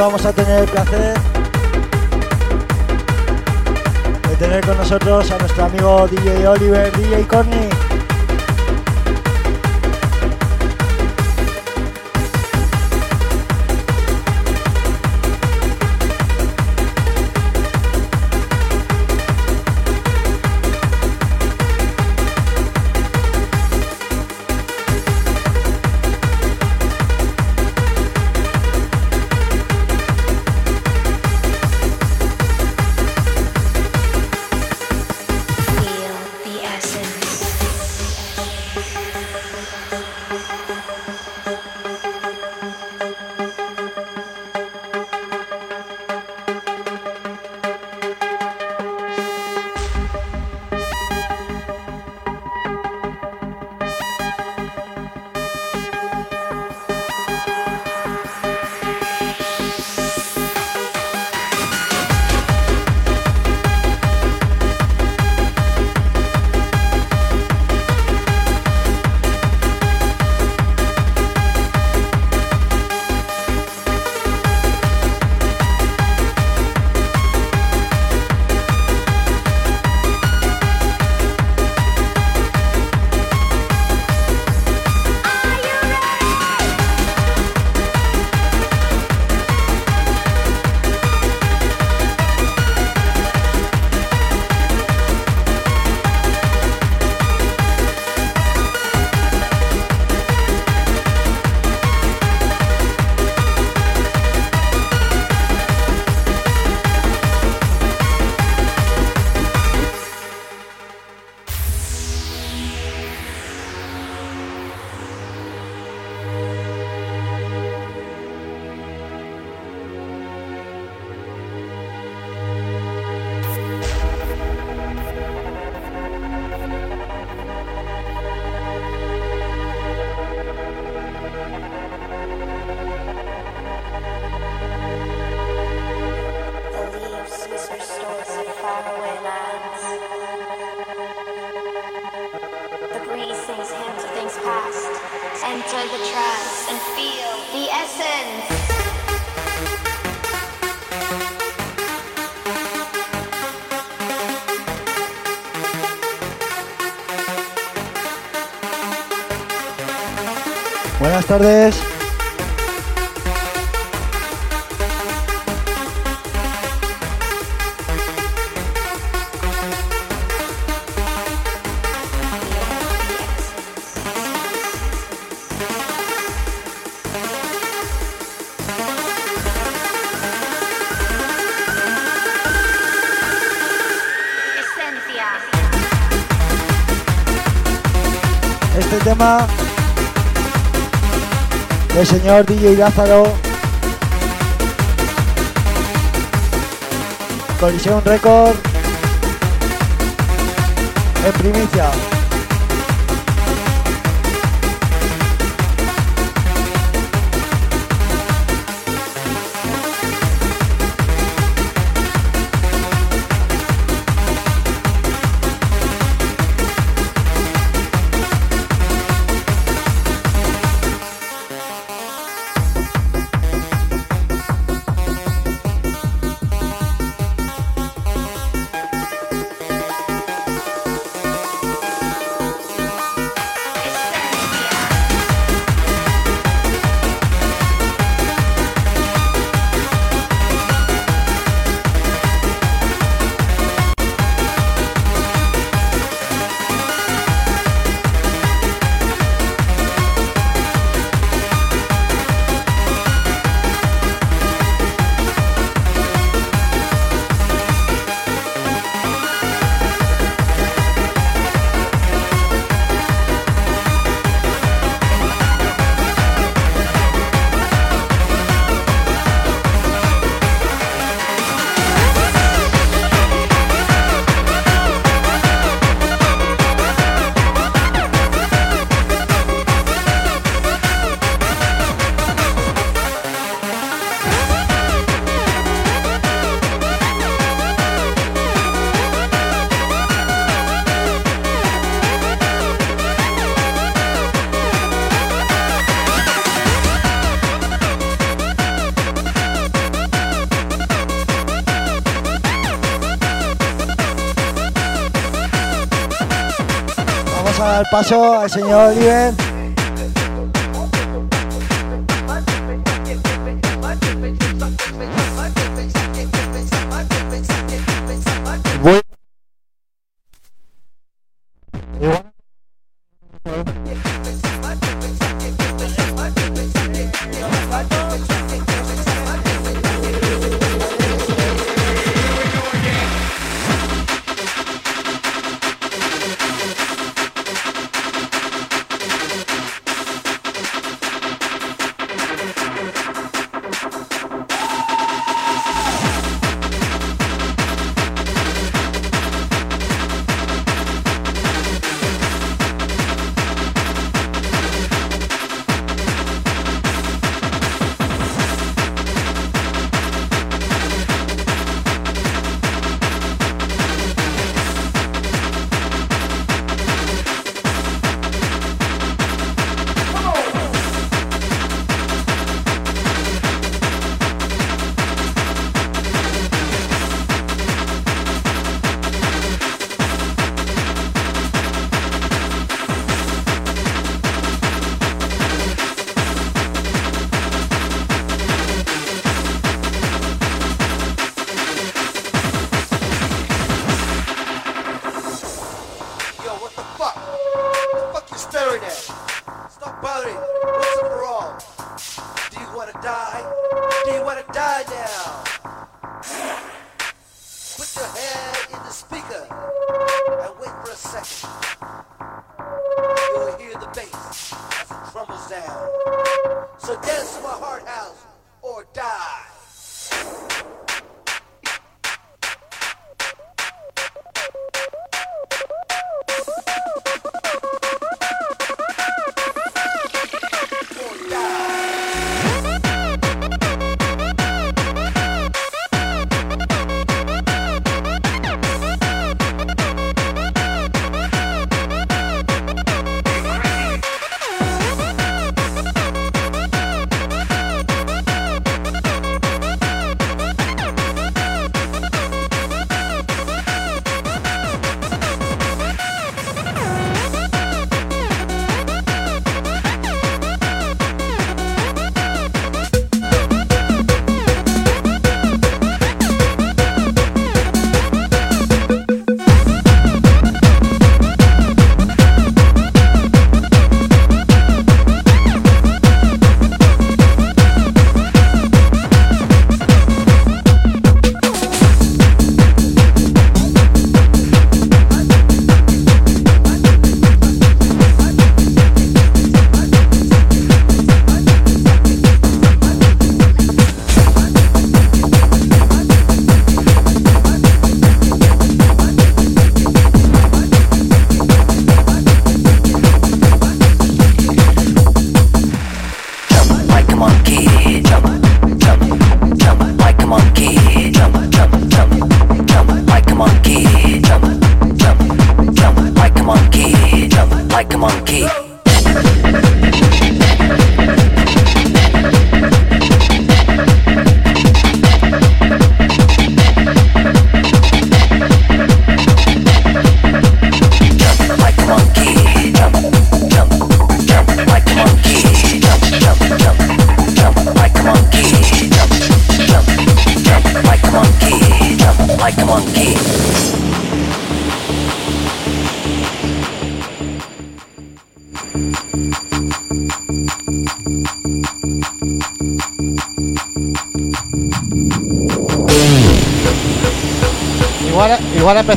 vamos a tener el placer de tener con nosotros a nuestro amigo DJ Oliver, DJ Corny. Buenas tardes. Este tema del señor DJ Lázaro. Colisión Record. En primicia. Dar paso al señor Oliver.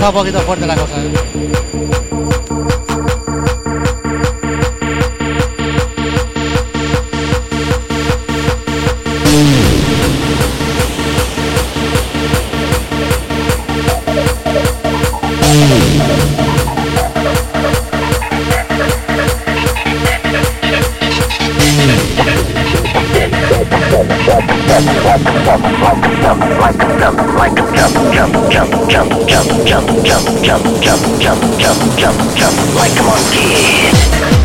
Un poquito fuerte like a jump, like a jump, jump, jump, jump, jump, jump, jump, jump, jump, jump, jump, jump, jump, like a monkey.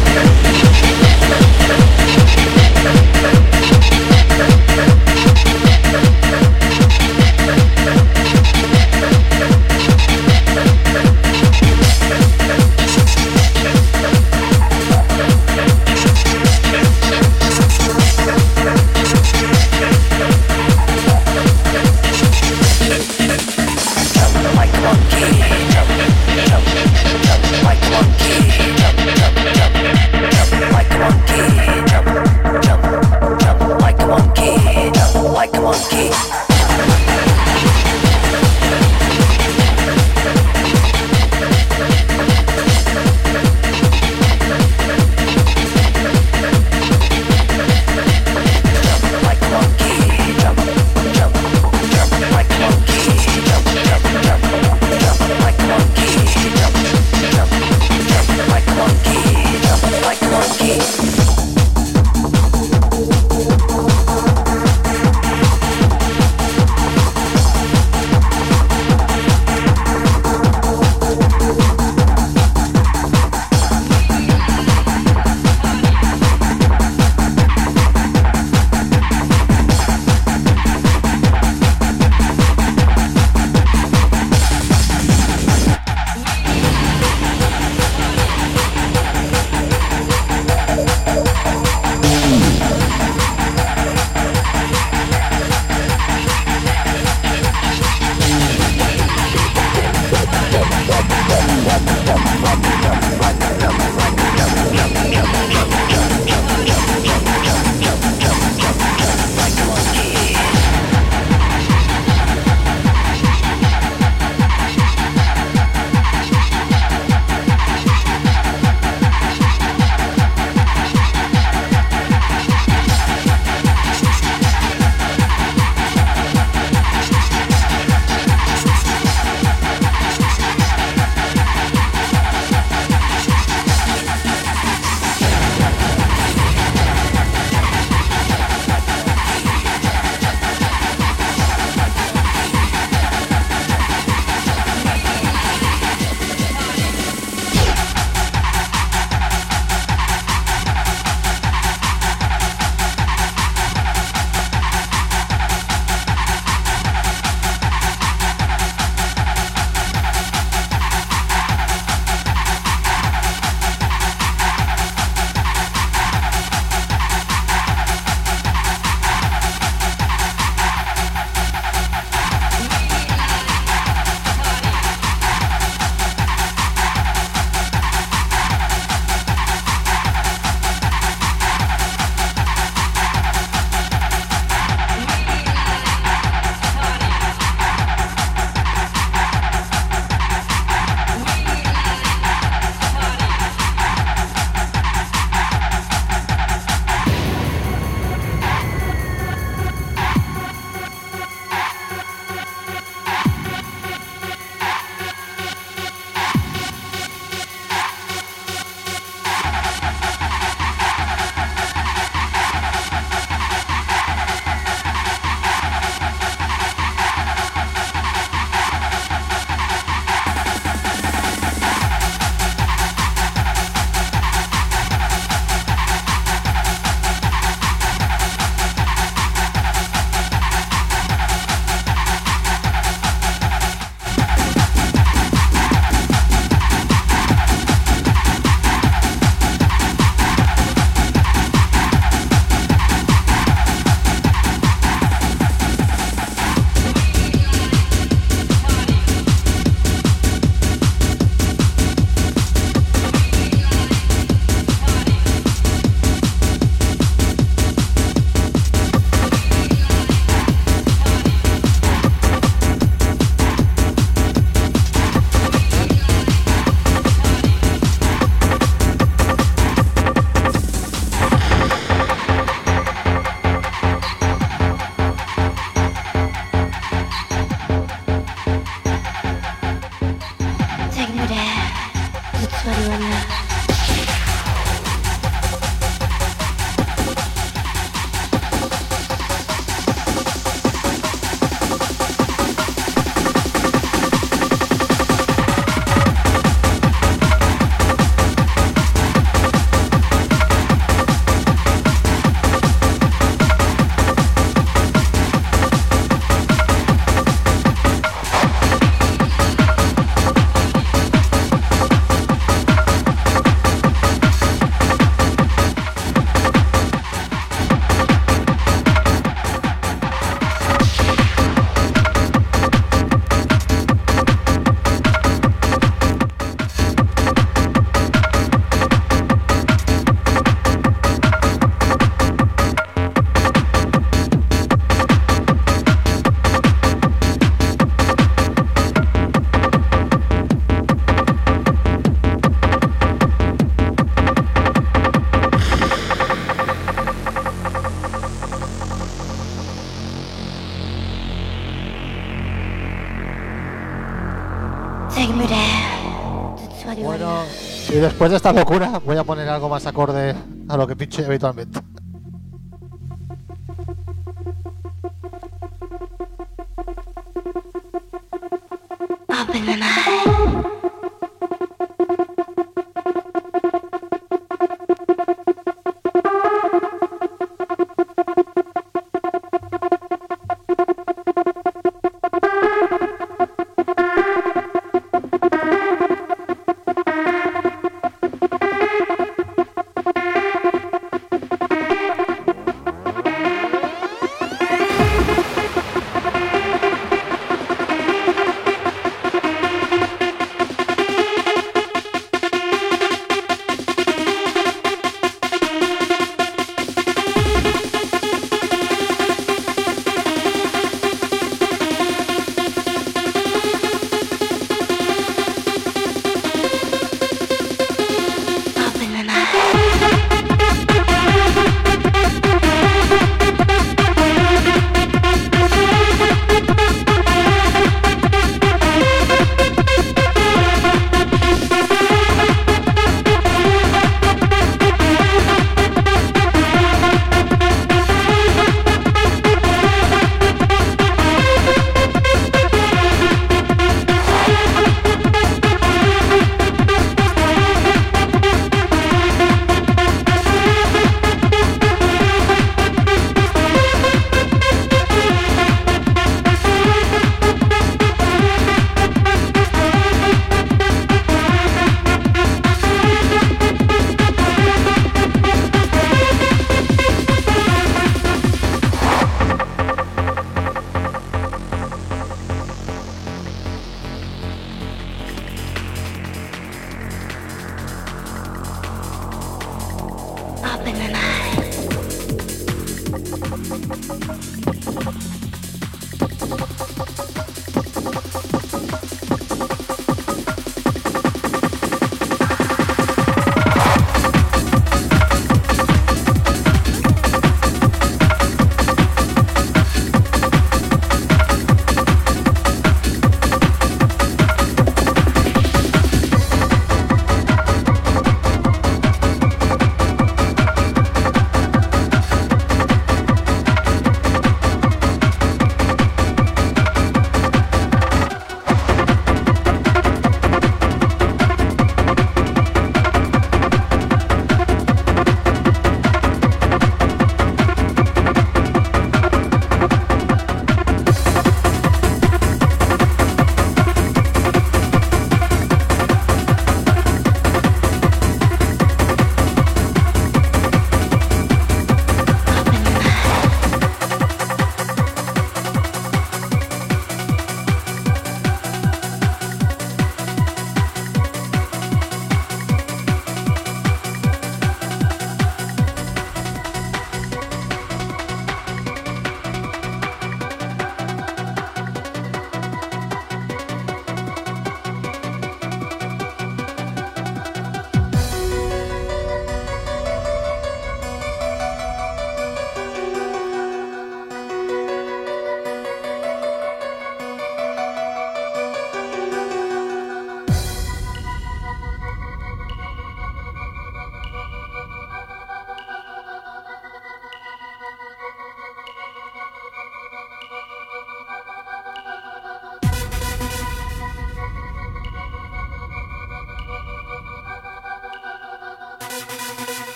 Y después de esta locura voy a poner algo más acorde a lo que pinche habitualmente.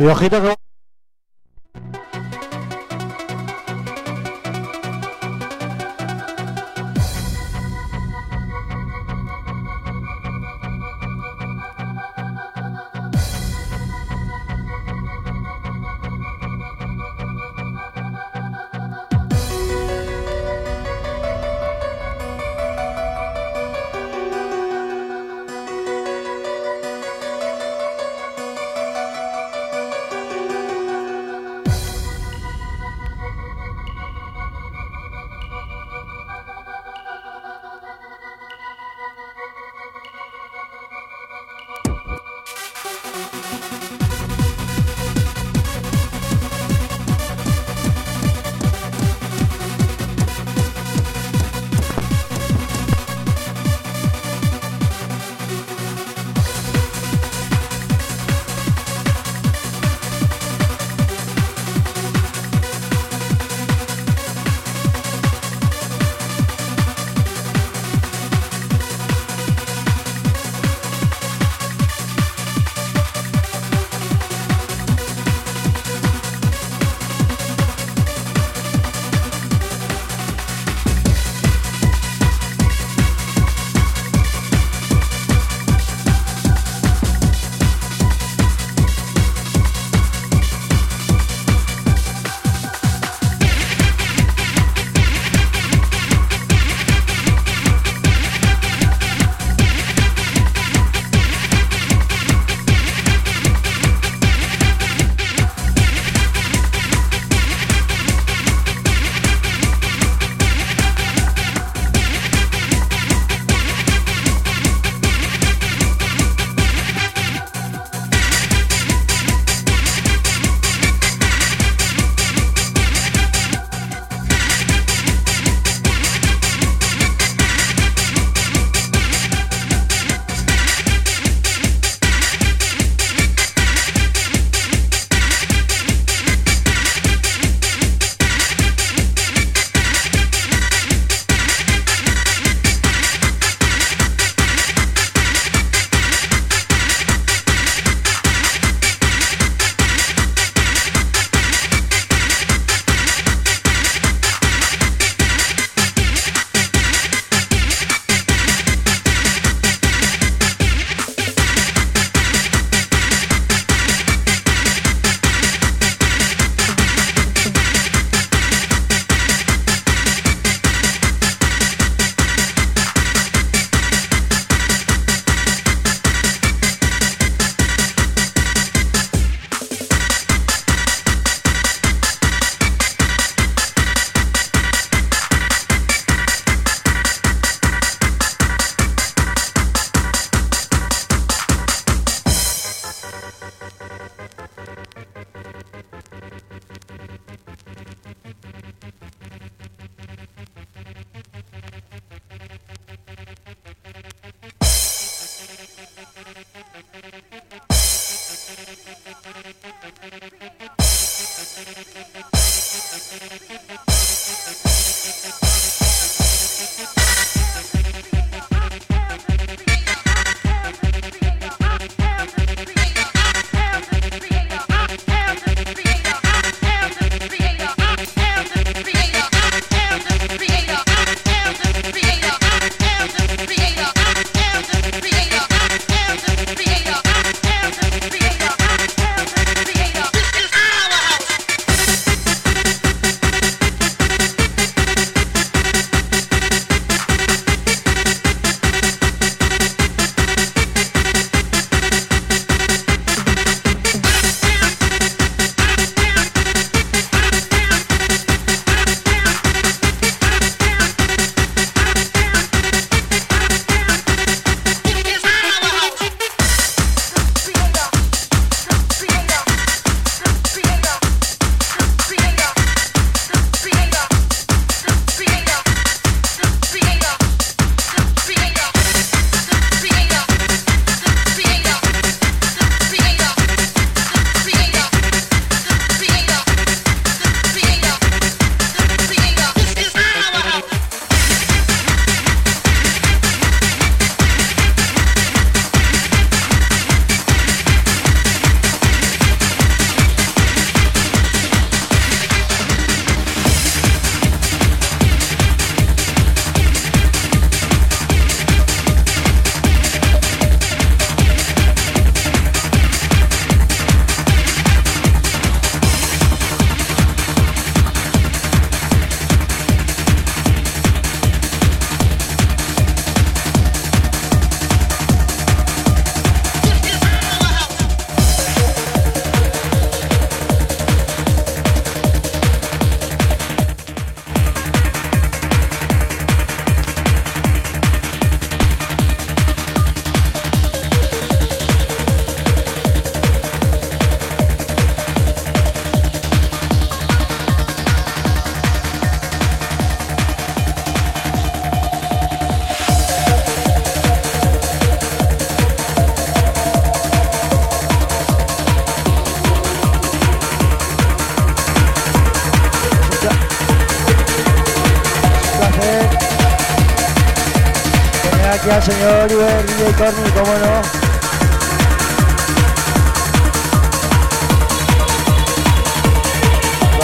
Y ojito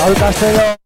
Raúl Castelo.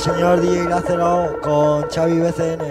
Del señor DJ Lázaro con Xavi BCN,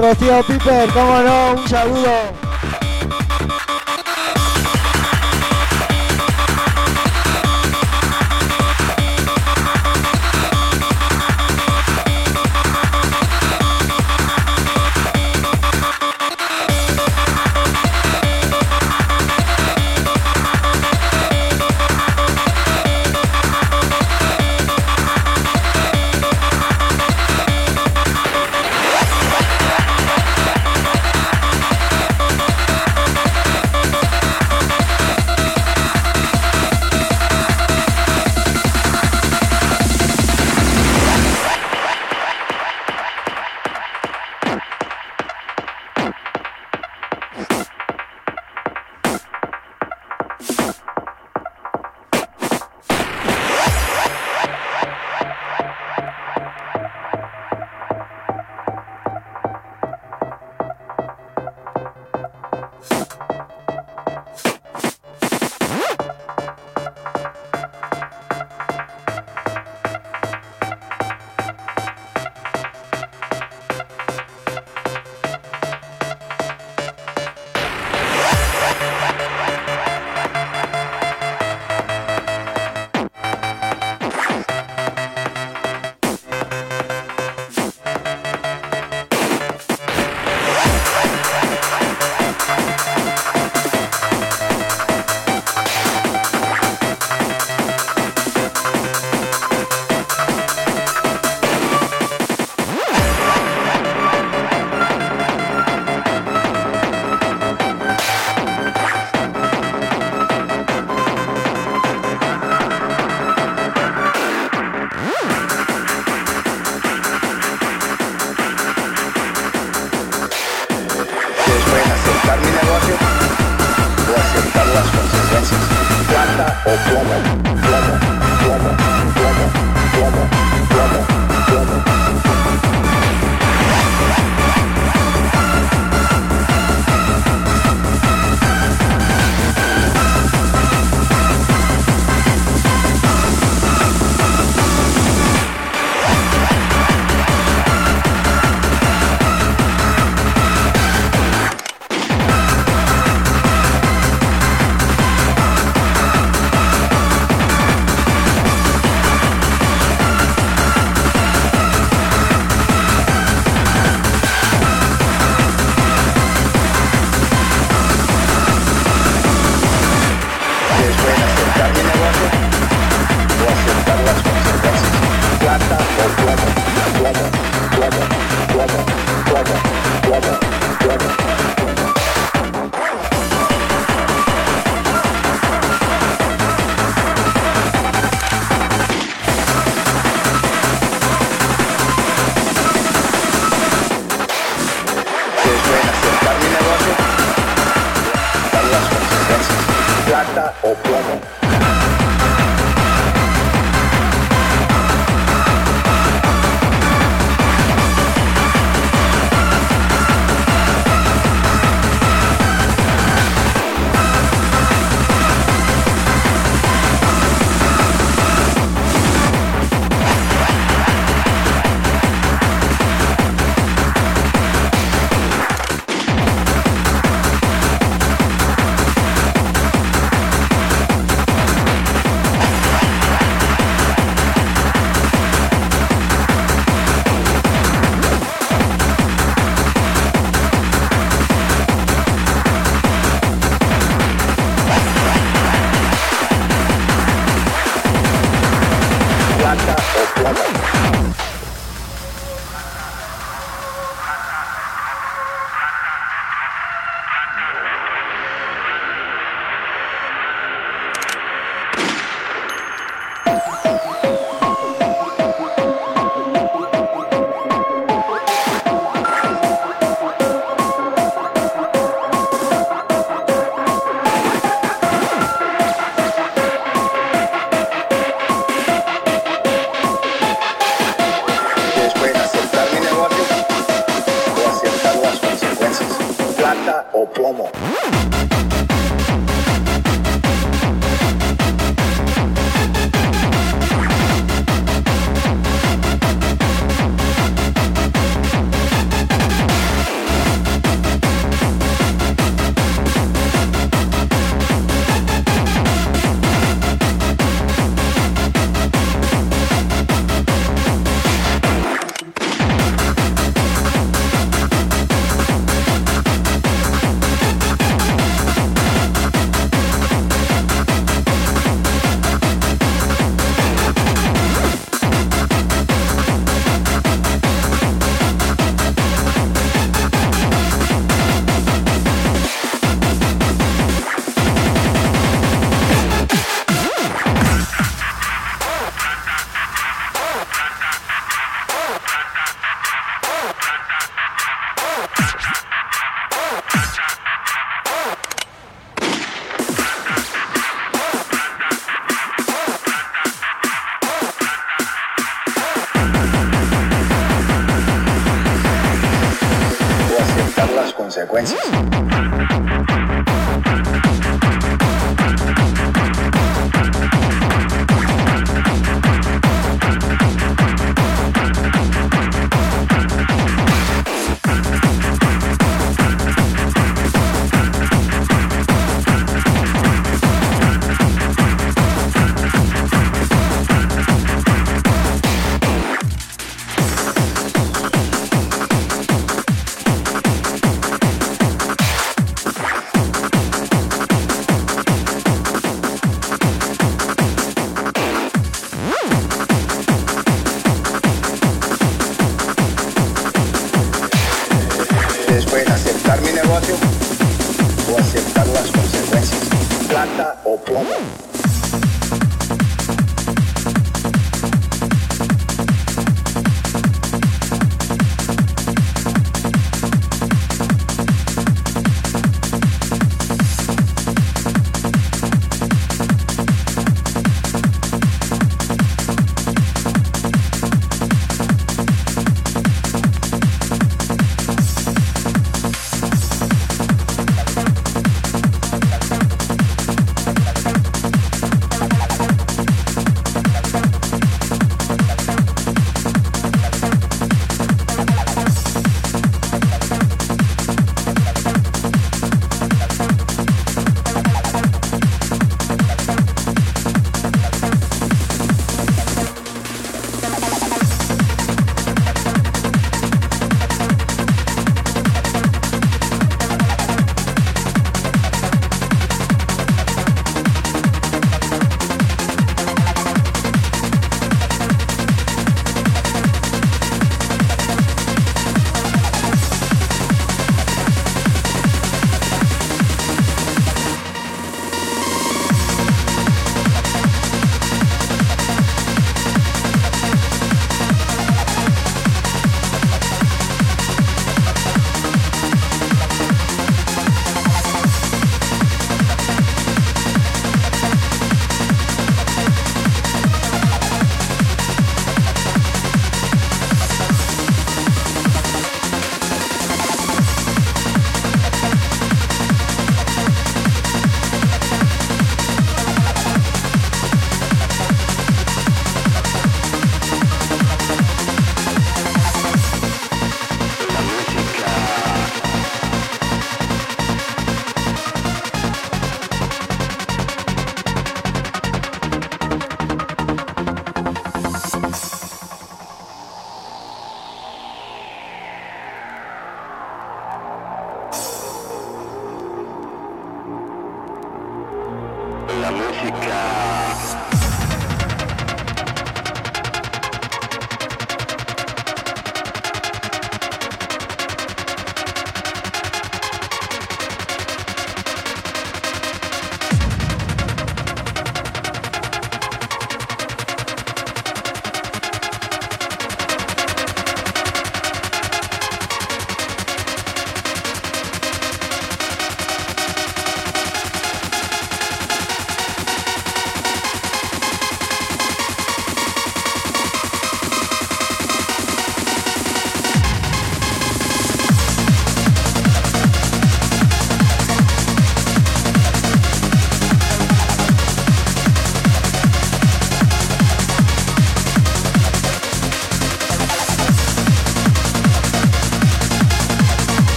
Rocío Piper, cómo no, un saludo.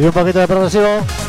Y un poquito de progresivo.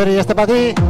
Adri, este para ti.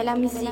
fait la musique.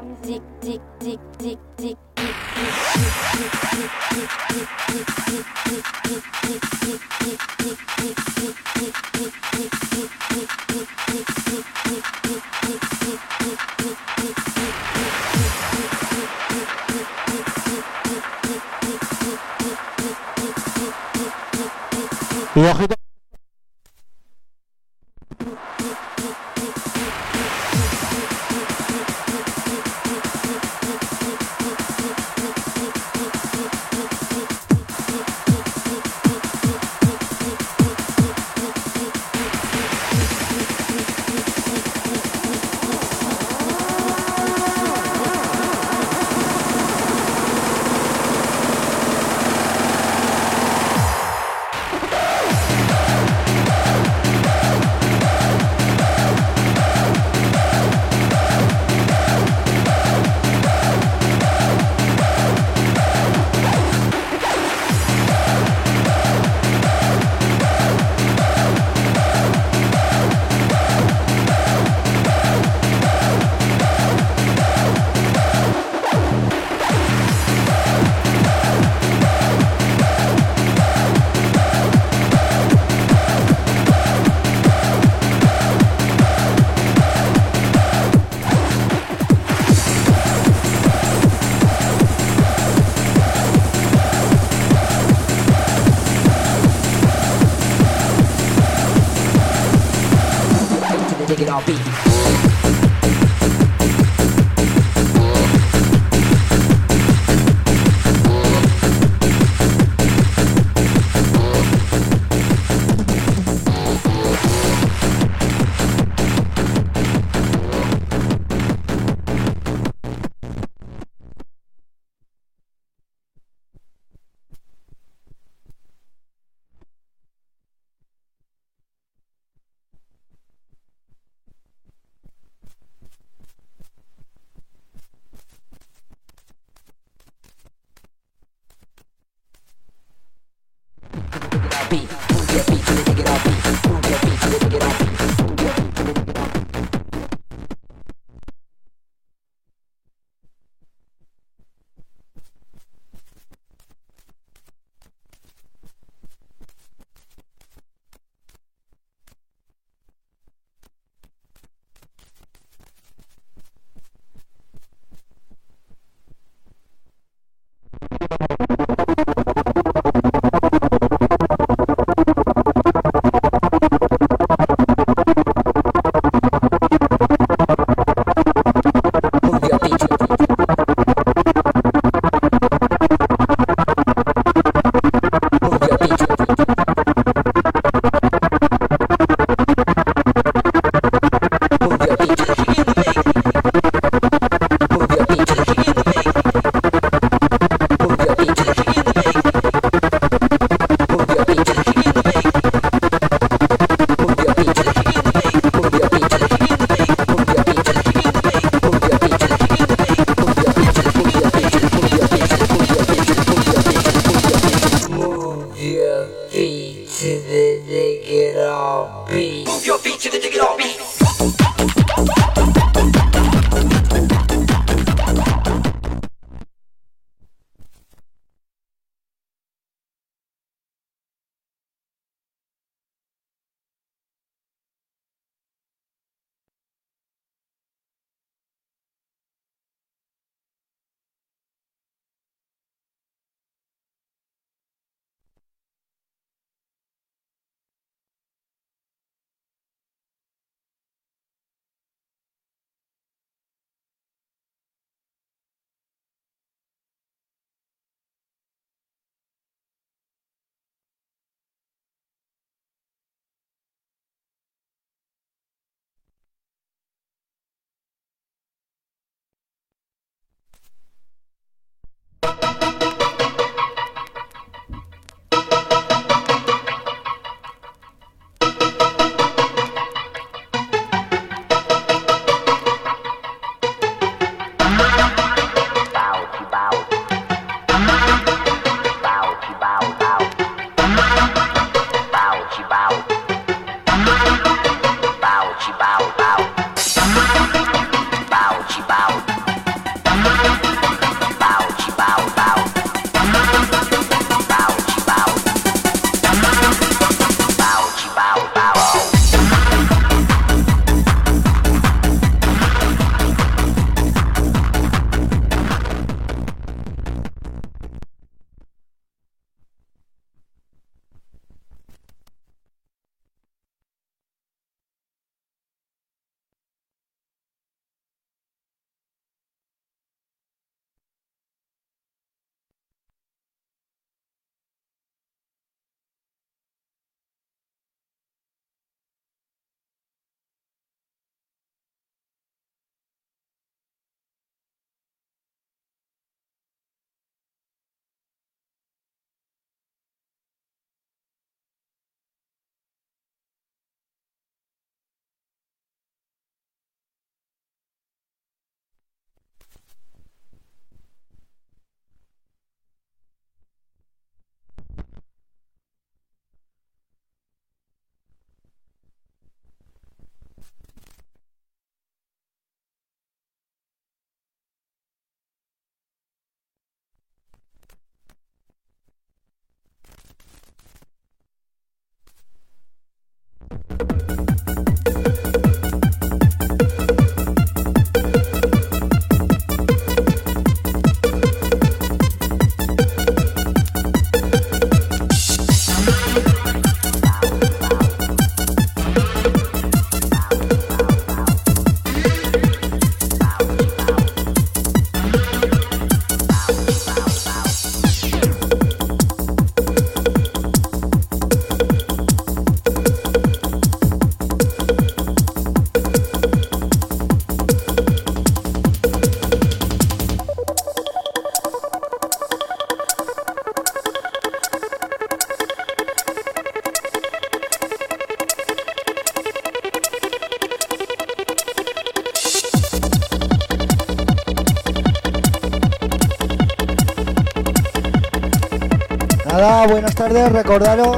Recordaros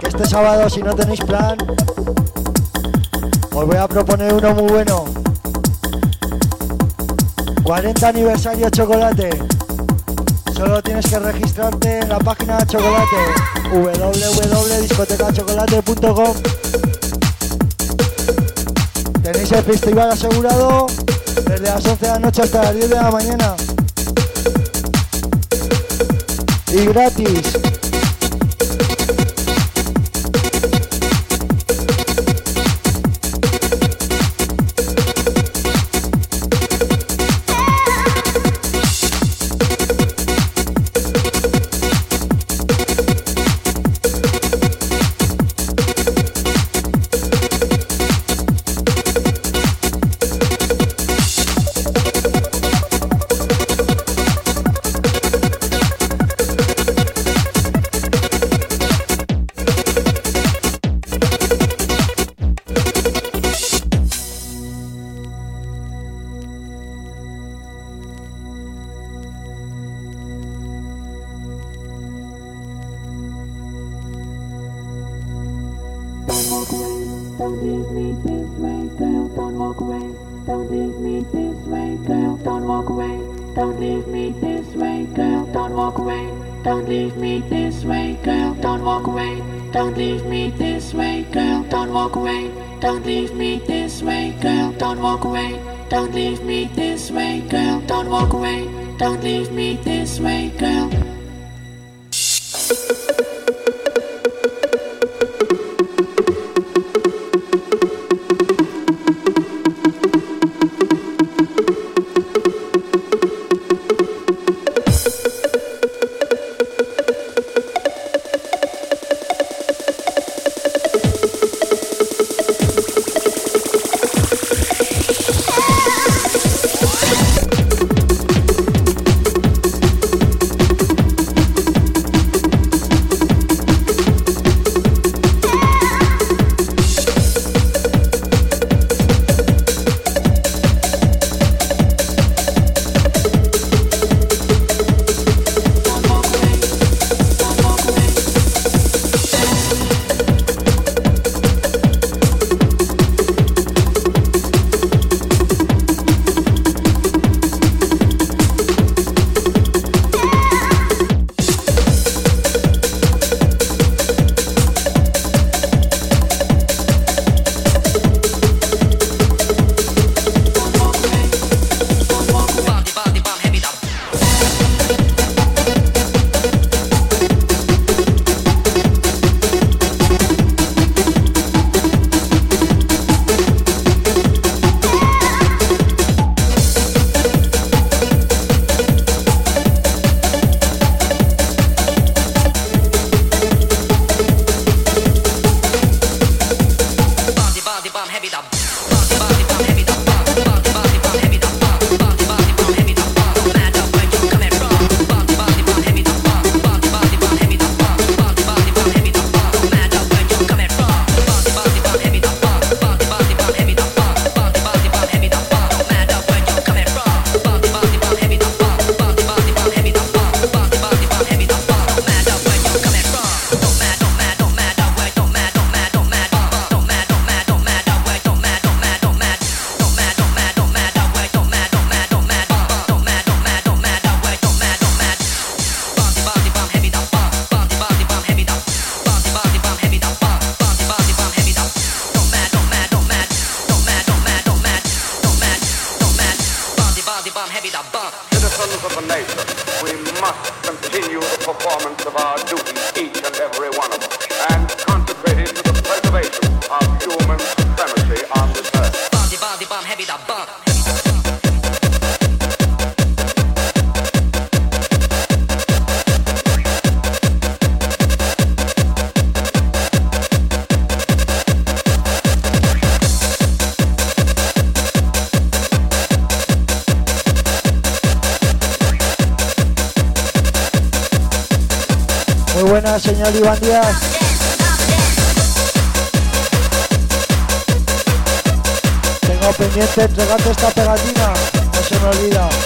que este sábado si no tenéis plan, os voy a proponer uno muy bueno. 40 aniversario chocolate. Solo tienes que registrarte en la página de chocolate www.discotecachocolate.com Tenéis el festival asegurado desde las 11 de la noche hasta las 10 de la mañana. Y gratis. Buenas, señor Iván Díaz. Tengo pendiente entregarte esta pegatina, no se me olvida.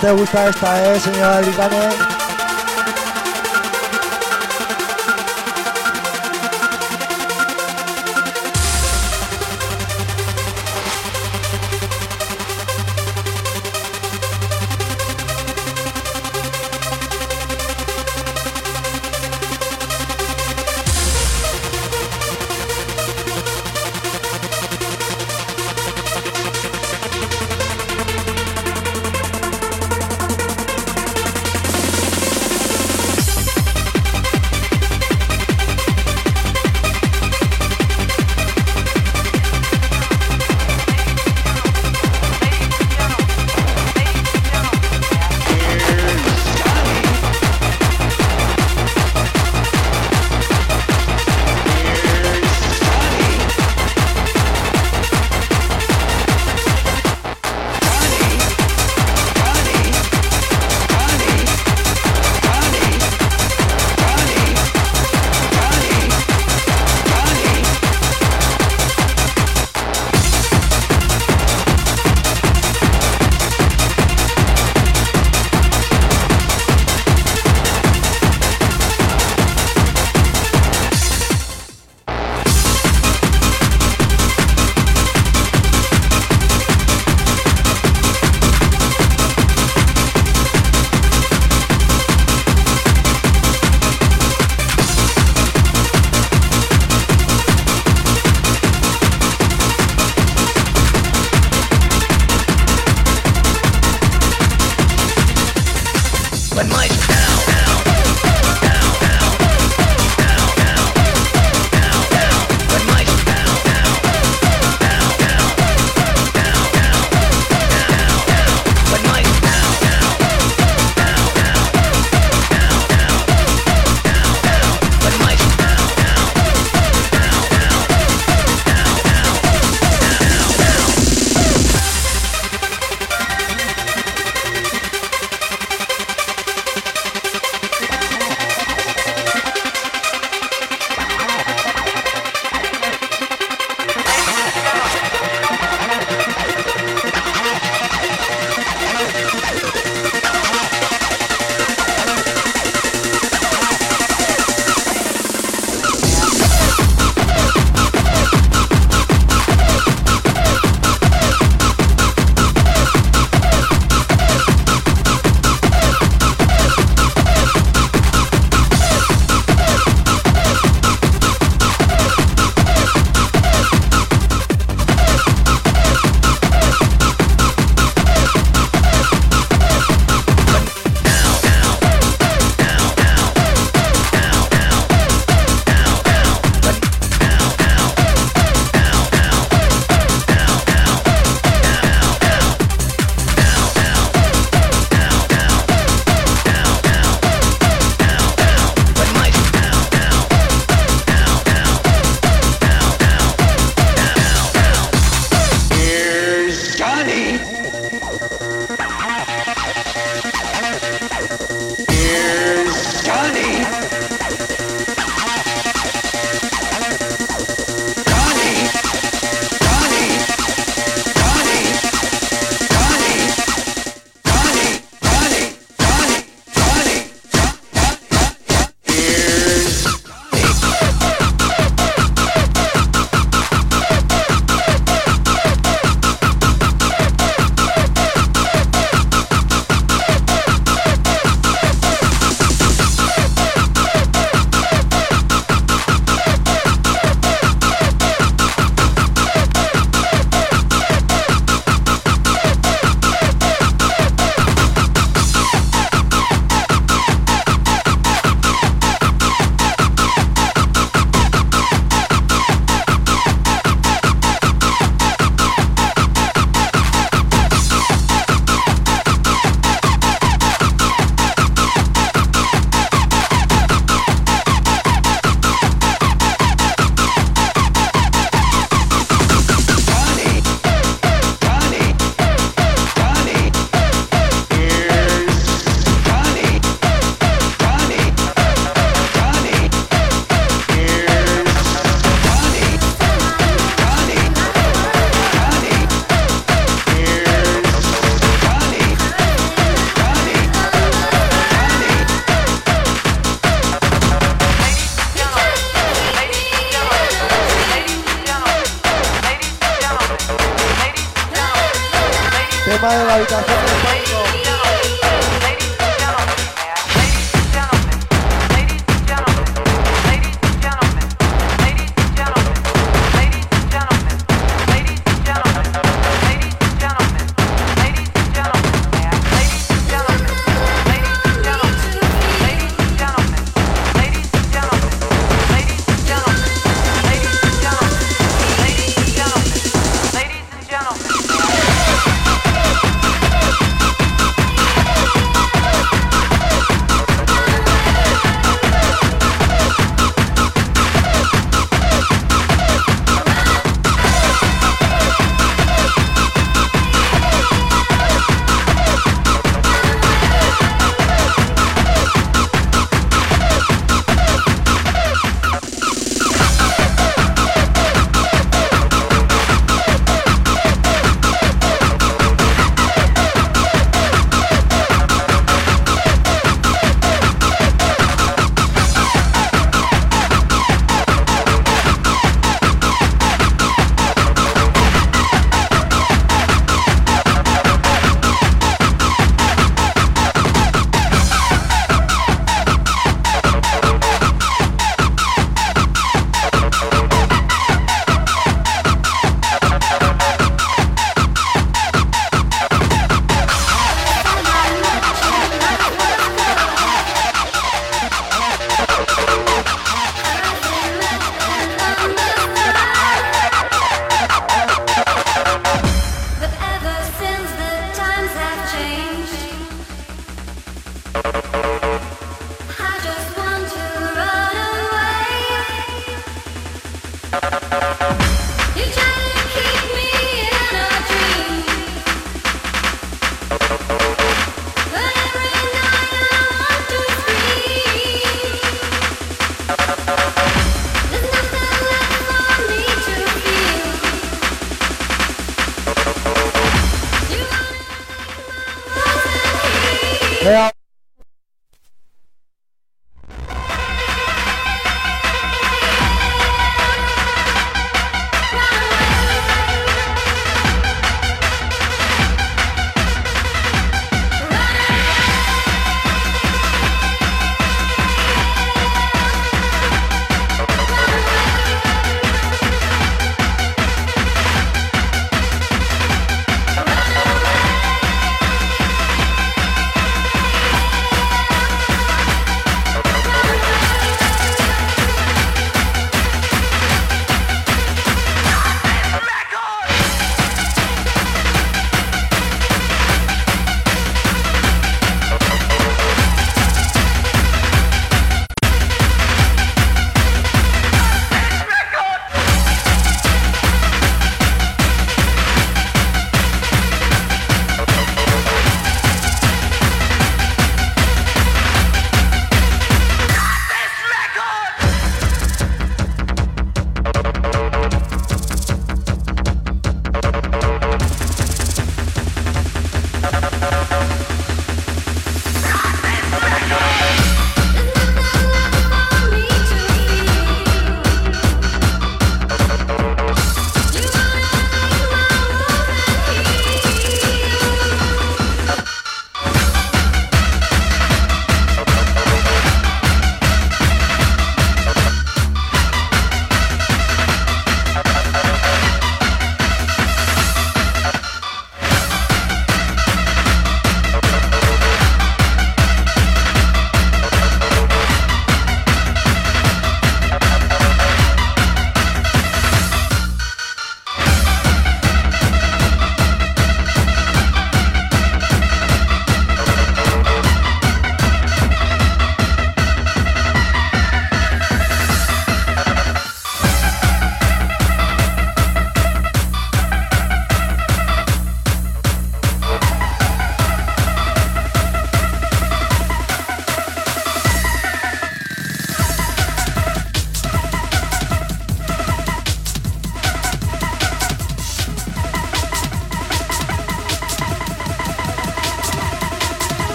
Te gusta esta, eh, señora Adricane?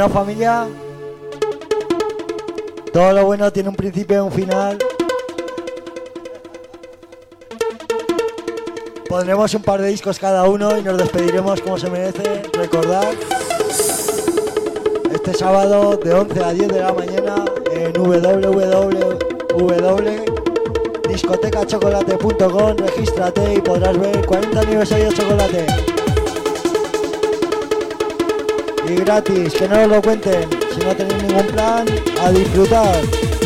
Bueno, familia. Todo lo bueno tiene un principio y un final. Pondremos un par de discos cada uno y nos despediremos como se merece. Recordad, este sábado de 11 a 10 de la mañana en www.discotecachocolate.com regístrate y podrás ver 40 aniversario de chocolate. Y gratis, que no os lo cuenten. Si no tenéis ningún plan, a disfrutar.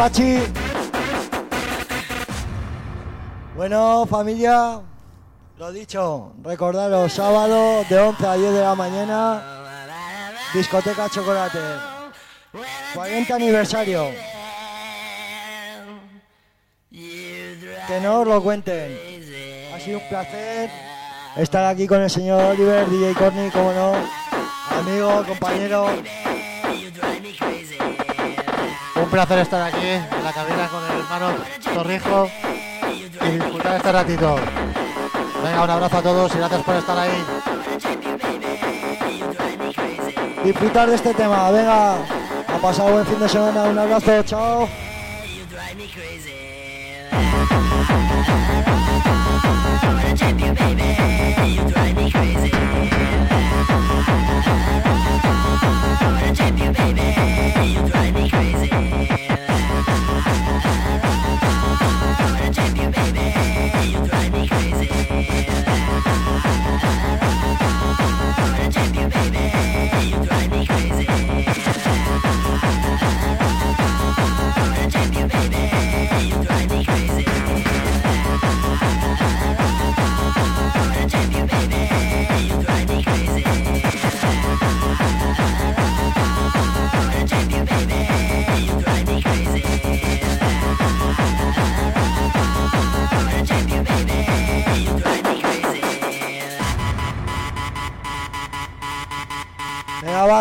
Pachi. Bueno, familia, lo dicho, recordaros, sábado de 11 a 10 de la mañana, discoteca Chocolate. 40 aniversario. Que no os lo cuenten. Ha sido un placer estar aquí con el señor Oliver, DJ Corny, como no, amigo, compañero. Un placer estar aquí en la cabina con el hermano Torrijo y disfrutar este ratito. Venga, un abrazo a todos y gracias por estar ahí. Disfrutar de este tema, venga, a pasar buen fin de semana, un abrazo, chao.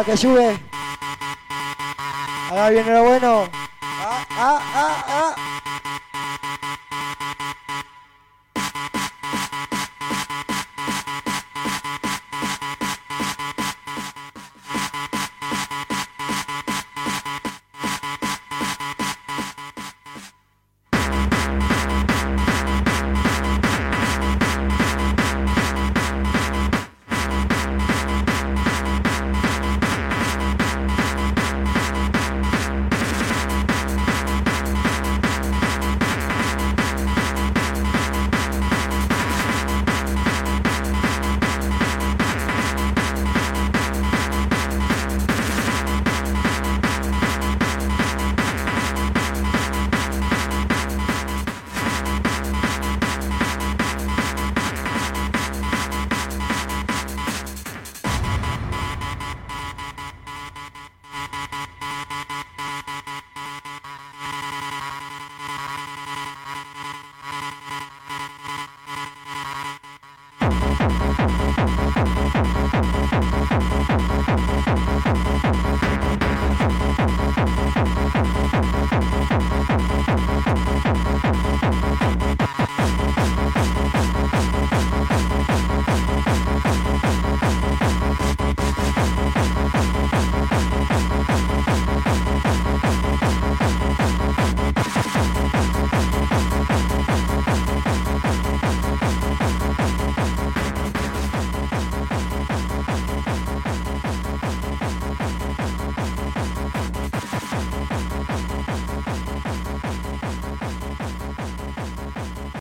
Que sube. Ahora viene lo bueno.